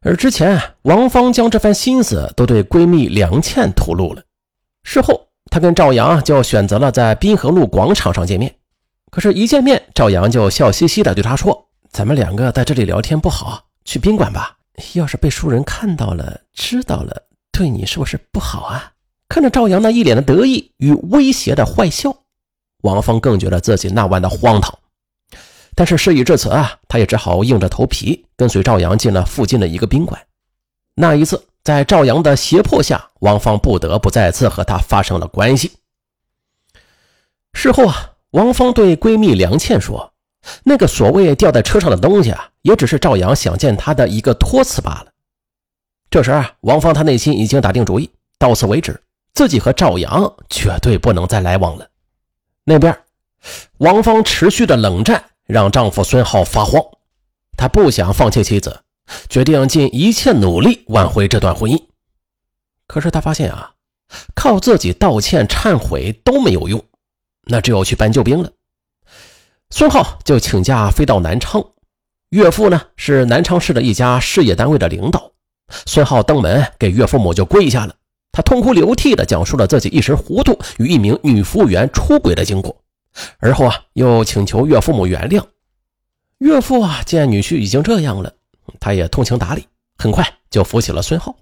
而之前，王芳将这番心思都对闺蜜梁倩吐露了。事后，她跟赵阳就选择了在滨河路广场上见面。可是，一见面，赵阳就笑嘻嘻地对她说：“咱们两个在这里聊天不好，去宾馆吧。要是被熟人看到了、知道了，对你是不是不好啊？”看着赵阳那一脸的得意与威胁的坏笑，王芳更觉得自己那晚的荒唐。但是事已至此啊，他也只好硬着头皮跟随赵阳进了附近的一个宾馆。那一次，在赵阳的胁迫下，王芳不得不再次和他发生了关系。事后啊，王芳对闺蜜梁倩说：“那个所谓掉在车上的东西啊，也只是赵阳想见她的一个托词罢了。”这时啊，王芳她内心已经打定主意，到此为止，自己和赵阳绝对不能再来往了。那边，王芳持续的冷战。让丈夫孙浩发慌，他不想放弃妻子，决定尽一切努力挽回这段婚姻。可是他发现啊，靠自己道歉忏悔都没有用，那只有去搬救兵了。孙浩就请假飞到南昌，岳父呢是南昌市的一家事业单位的领导。孙浩登门给岳父母就跪下了，他痛哭流涕地讲述了自己一时糊涂与一名女服务员出轨的经过。而后啊，又请求岳父母原谅。岳父啊，见女婿已经这样了，他也通情达理，很快就扶起了孙浩。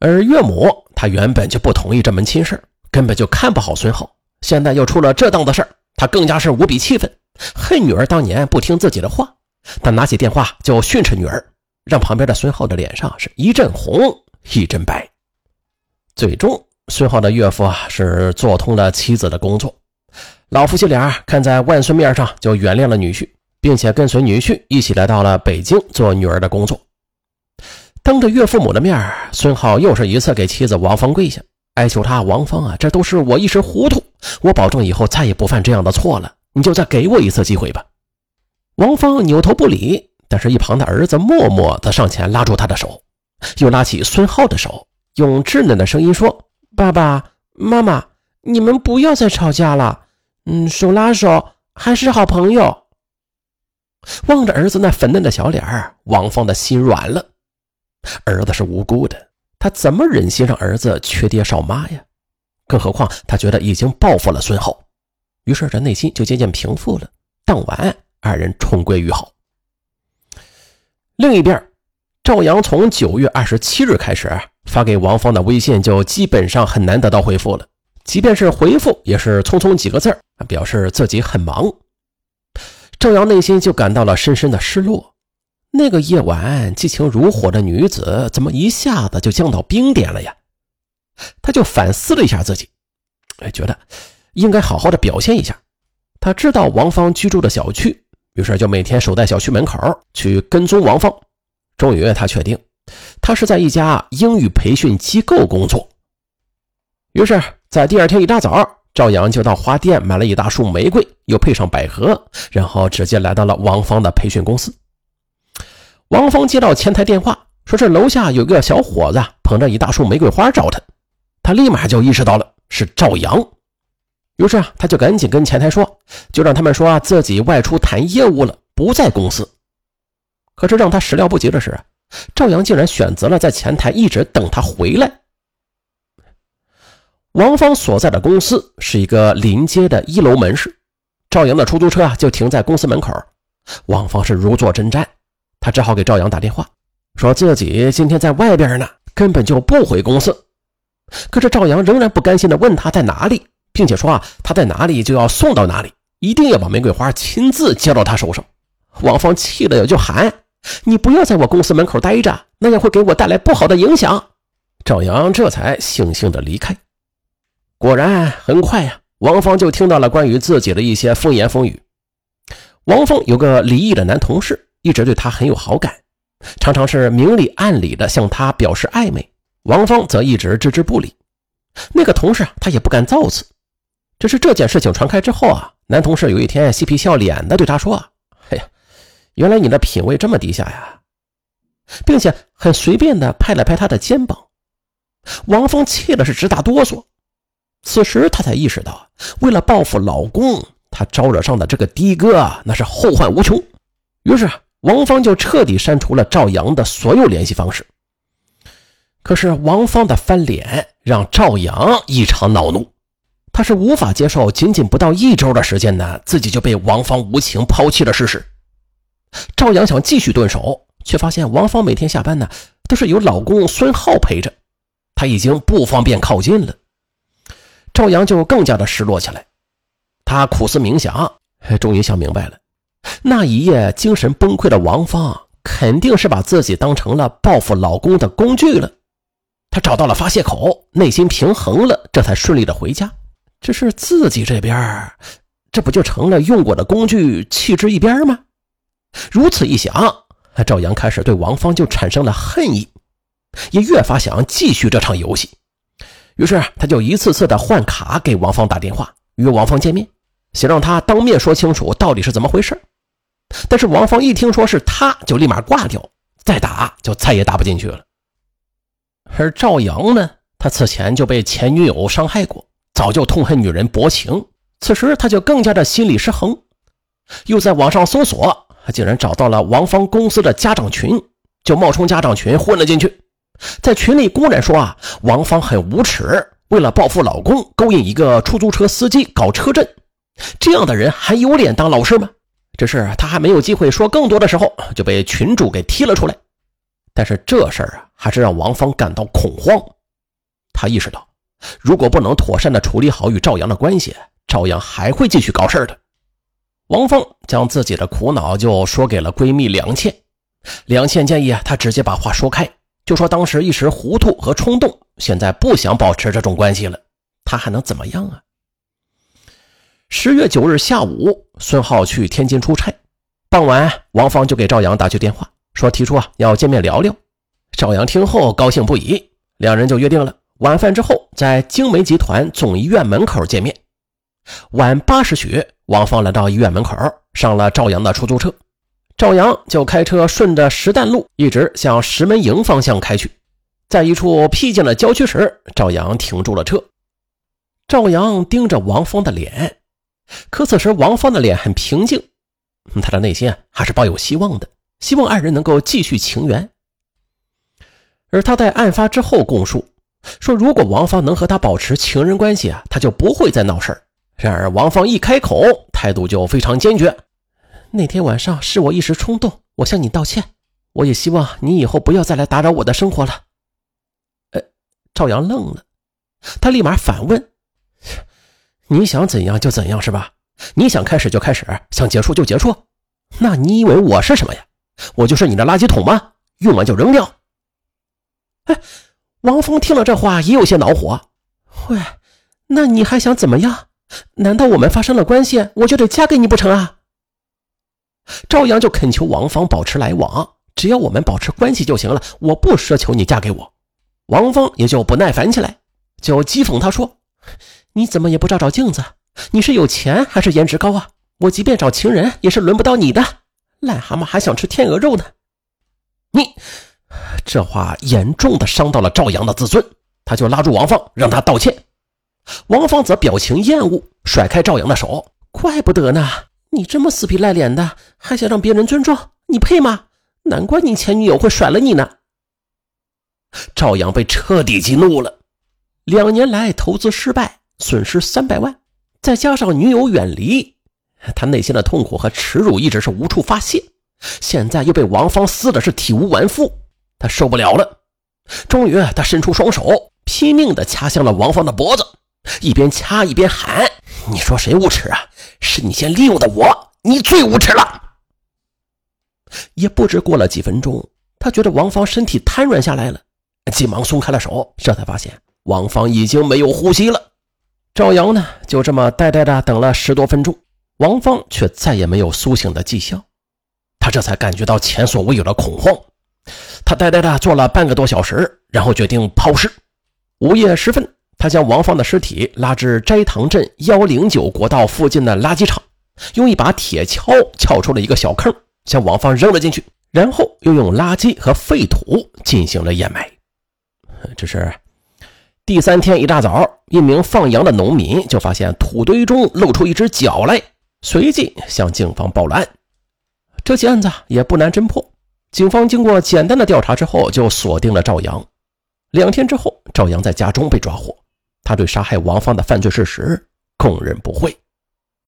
而岳母，她原本就不同意这门亲事根本就看不好孙浩。现在又出了这档子事儿，她更加是无比气愤，恨女儿当年不听自己的话。她拿起电话就训斥女儿，让旁边的孙浩的脸上是一阵红一阵白。最终，孙浩的岳父啊，是做通了妻子的工作。老夫妻俩看在万岁面上，就原谅了女婿，并且跟随女婿一起来到了北京做女儿的工作。当着岳父母的面，孙浩又是一次给妻子王芳跪下，哀求他：“王芳啊，这都是我一时糊涂，我保证以后再也不犯这样的错了，你就再给我一次机会吧。”王芳扭头不理，但是一旁的儿子默默的上前拉住他的手，又拉起孙浩的手，用稚嫩的声音说：“爸爸妈妈，你们不要再吵架了。”嗯，手拉手还是好朋友。望着儿子那粉嫩的小脸儿，王芳的心软了。儿子是无辜的，他怎么忍心让儿子缺爹少妈呀？更何况他觉得已经报复了孙浩，于是这内心就渐渐平复了。当晚，二人重归于好。另一边，赵阳从九月二十七日开始发给王芳的微信就基本上很难得到回复了。即便是回复，也是匆匆几个字儿，表示自己很忙。郑阳内心就感到了深深的失落。那个夜晚，激情如火的女子怎么一下子就降到冰点了呀？他就反思了一下自己，哎，觉得应该好好的表现一下。他知道王芳居住的小区，于是就每天守在小区门口去跟踪王芳。终于，他确定，他是在一家英语培训机构工作。于是。在第二天一大早，赵阳就到花店买了一大束玫瑰，又配上百合，然后直接来到了王芳的培训公司。王芳接到前台电话，说是楼下有个小伙子捧着一大束玫瑰花找他，他立马就意识到了是赵阳，于是啊，他就赶紧跟前台说，就让他们说自己外出谈业务了，不在公司。可是让他始料不及的是，赵阳竟然选择了在前台一直等他回来。王芳所在的公司是一个临街的一楼门市，赵阳的出租车啊就停在公司门口。王芳是如坐针毡，他只好给赵阳打电话，说自己今天在外边呢，根本就不回公司。可是赵阳仍然不甘心地问他在哪里，并且说啊他在哪里就要送到哪里，一定要把玫瑰花亲自交到他手上。王芳气得就喊：“你不要在我公司门口待着，那样会给我带来不好的影响。”赵阳这才悻悻地离开。果然很快呀，王芳就听到了关于自己的一些风言风语。王峰有个离异的男同事，一直对她很有好感，常常是明里暗里的向她表示暧昧。王芳则一直置之不理。那个同事啊他也不敢造次。只是这件事情传开之后啊，男同事有一天嬉皮笑脸的对他说：“哎呀，原来你的品味这么低下呀！”并且很随便的拍了拍他的肩膀。王峰气的是直打哆嗦。此时，她才意识到，为了报复老公，她招惹上的这个的哥那是后患无穷。于是，王芳就彻底删除了赵阳的所有联系方式，可是王芳的翻脸让赵阳异常恼怒，他是无法接受仅仅不到一周的时间呢，自己就被王芳无情抛弃的事实。赵阳想继续动手，却发现王芳每天下班呢都是有老公孙浩陪着，他已经不方便靠近了。赵阳就更加的失落起来，他苦思冥想，终于想明白了，那一夜精神崩溃的王芳肯定是把自己当成了报复老公的工具了。他找到了发泄口，内心平衡了，这才顺利的回家。只是自己这边，这不就成了用过的工具，弃之一边吗？如此一想，赵阳开始对王芳就产生了恨意，也越发想要继续这场游戏。于是他就一次次的换卡给王芳打电话，约王芳见面，想让他当面说清楚到底是怎么回事。但是王芳一听说是他，就立马挂掉，再打就再也打不进去了。而赵阳呢，他此前就被前女友伤害过，早就痛恨女人薄情。此时他就更加的心理失衡，又在网上搜索，竟然找到了王芳公司的家长群，就冒充家长群混了进去。在群里公然说啊，王芳很无耻，为了报复老公，勾引一个出租车司机搞车震。这样的人还有脸当老师吗？只是他还没有机会说更多的时候，就被群主给踢了出来。但是这事儿啊，还是让王芳感到恐慌。他意识到，如果不能妥善的处理好与赵阳的关系，赵阳还会继续搞事的。王芳将自己的苦恼就说给了闺蜜梁倩。梁倩建议啊，她直接把话说开，就说当时一时糊涂和冲动，现在不想保持这种关系了。他还能怎么样啊？十月九日下午，孙浩去天津出差，傍晚，王芳就给赵阳打去电话。说提出啊要见面聊聊，赵阳听后高兴不已，两人就约定了晚饭之后在京煤集团总医院门口见面。晚八时许，王芳来到医院门口，上了赵阳的出租车，赵阳就开车顺着石旦路一直向石门营方向开去。在一处僻静的郊区时，赵阳停住了车。赵阳盯着王芳的脸，可此时王芳的脸很平静，他的内心还是抱有希望的。希望二人能够继续情缘，而他在案发之后供述说，如果王芳能和他保持情人关系啊，他就不会再闹事。然而王芳一开口，态度就非常坚决。那天晚上是我一时冲动，我向你道歉。我也希望你以后不要再来打扰我的生活了。呃，赵阳愣了，他立马反问：“你想怎样就怎样是吧？你想开始就开始，想结束就结束？那你以为我是什么呀？”我就是你的垃圾桶吗？用完就扔掉。哎，王峰听了这话也有些恼火。喂，那你还想怎么样？难道我们发生了关系，我就得嫁给你不成啊？赵阳就恳求王芳保持来往，只要我们保持关系就行了，我不奢求你嫁给我。王芳也就不耐烦起来，就讥讽他说：“你怎么也不照照镜子？你是有钱还是颜值高啊？我即便找情人，也是轮不到你的。”癞蛤蟆还想吃天鹅肉呢！你这话严重的伤到了赵阳的自尊，他就拉住王芳，让他道歉。王芳则表情厌恶，甩开赵阳的手。怪不得呢，你这么死皮赖脸的，还想让别人尊重你，配吗？难怪你前女友会甩了你呢！赵阳被彻底激怒了，两年来投资失败，损失三百万，再加上女友远离。他内心的痛苦和耻辱一直是无处发泄，现在又被王芳撕的是体无完肤，他受不了了。终于，他伸出双手，拼命地掐向了王芳的脖子，一边掐一边喊：“你说谁无耻啊？是你先利用的我，你最无耻了。”也不知过了几分钟，他觉得王芳身体瘫软下来了，急忙松开了手，这才发现王芳已经没有呼吸了。赵阳呢，就这么呆呆的等了十多分钟。王芳却再也没有苏醒的迹象，他这才感觉到前所未有的恐慌。他呆呆的坐了半个多小时，然后决定抛尸。午夜时分，他将王芳的尸体拉至斋堂镇幺零九国道附近的垃圾场，用一把铁锹撬出了一个小坑，将王芳扔了进去，然后又用垃圾和废土进行了掩埋。这是第三天一大早，一名放羊的农民就发现土堆中露出一只脚来。随即向警方报了案，这起案子也不难侦破。警方经过简单的调查之后，就锁定了赵阳。两天之后，赵阳在家中被抓获，他对杀害王芳的犯罪事实供认不讳。